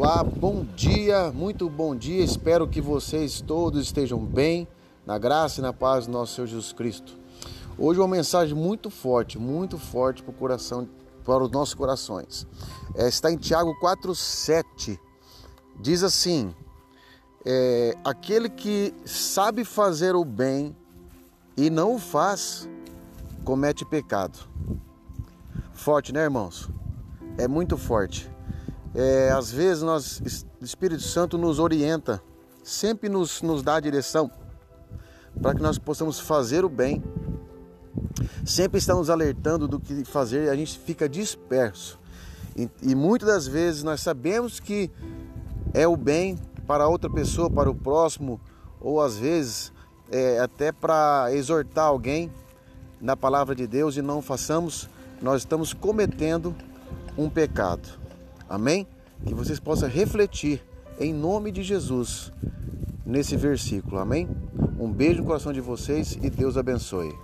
Olá, bom dia, muito bom dia. Espero que vocês todos estejam bem, na graça e na paz do nosso Senhor Jesus Cristo. Hoje uma mensagem muito forte, muito forte para o coração, para os nossos corações. É, está em Tiago 4:7. Diz assim: é, aquele que sabe fazer o bem e não o faz, comete pecado. Forte, né, irmãos? É muito forte. É, às vezes nós, o Espírito Santo nos orienta, sempre nos, nos dá a direção para que nós possamos fazer o bem. Sempre está nos alertando do que fazer e a gente fica disperso. E, e muitas das vezes nós sabemos que é o bem para outra pessoa, para o próximo, ou às vezes é, até para exortar alguém na palavra de Deus e não façamos, nós estamos cometendo um pecado. Amém? Que vocês possam refletir em nome de Jesus nesse versículo. Amém? Um beijo no coração de vocês e Deus abençoe.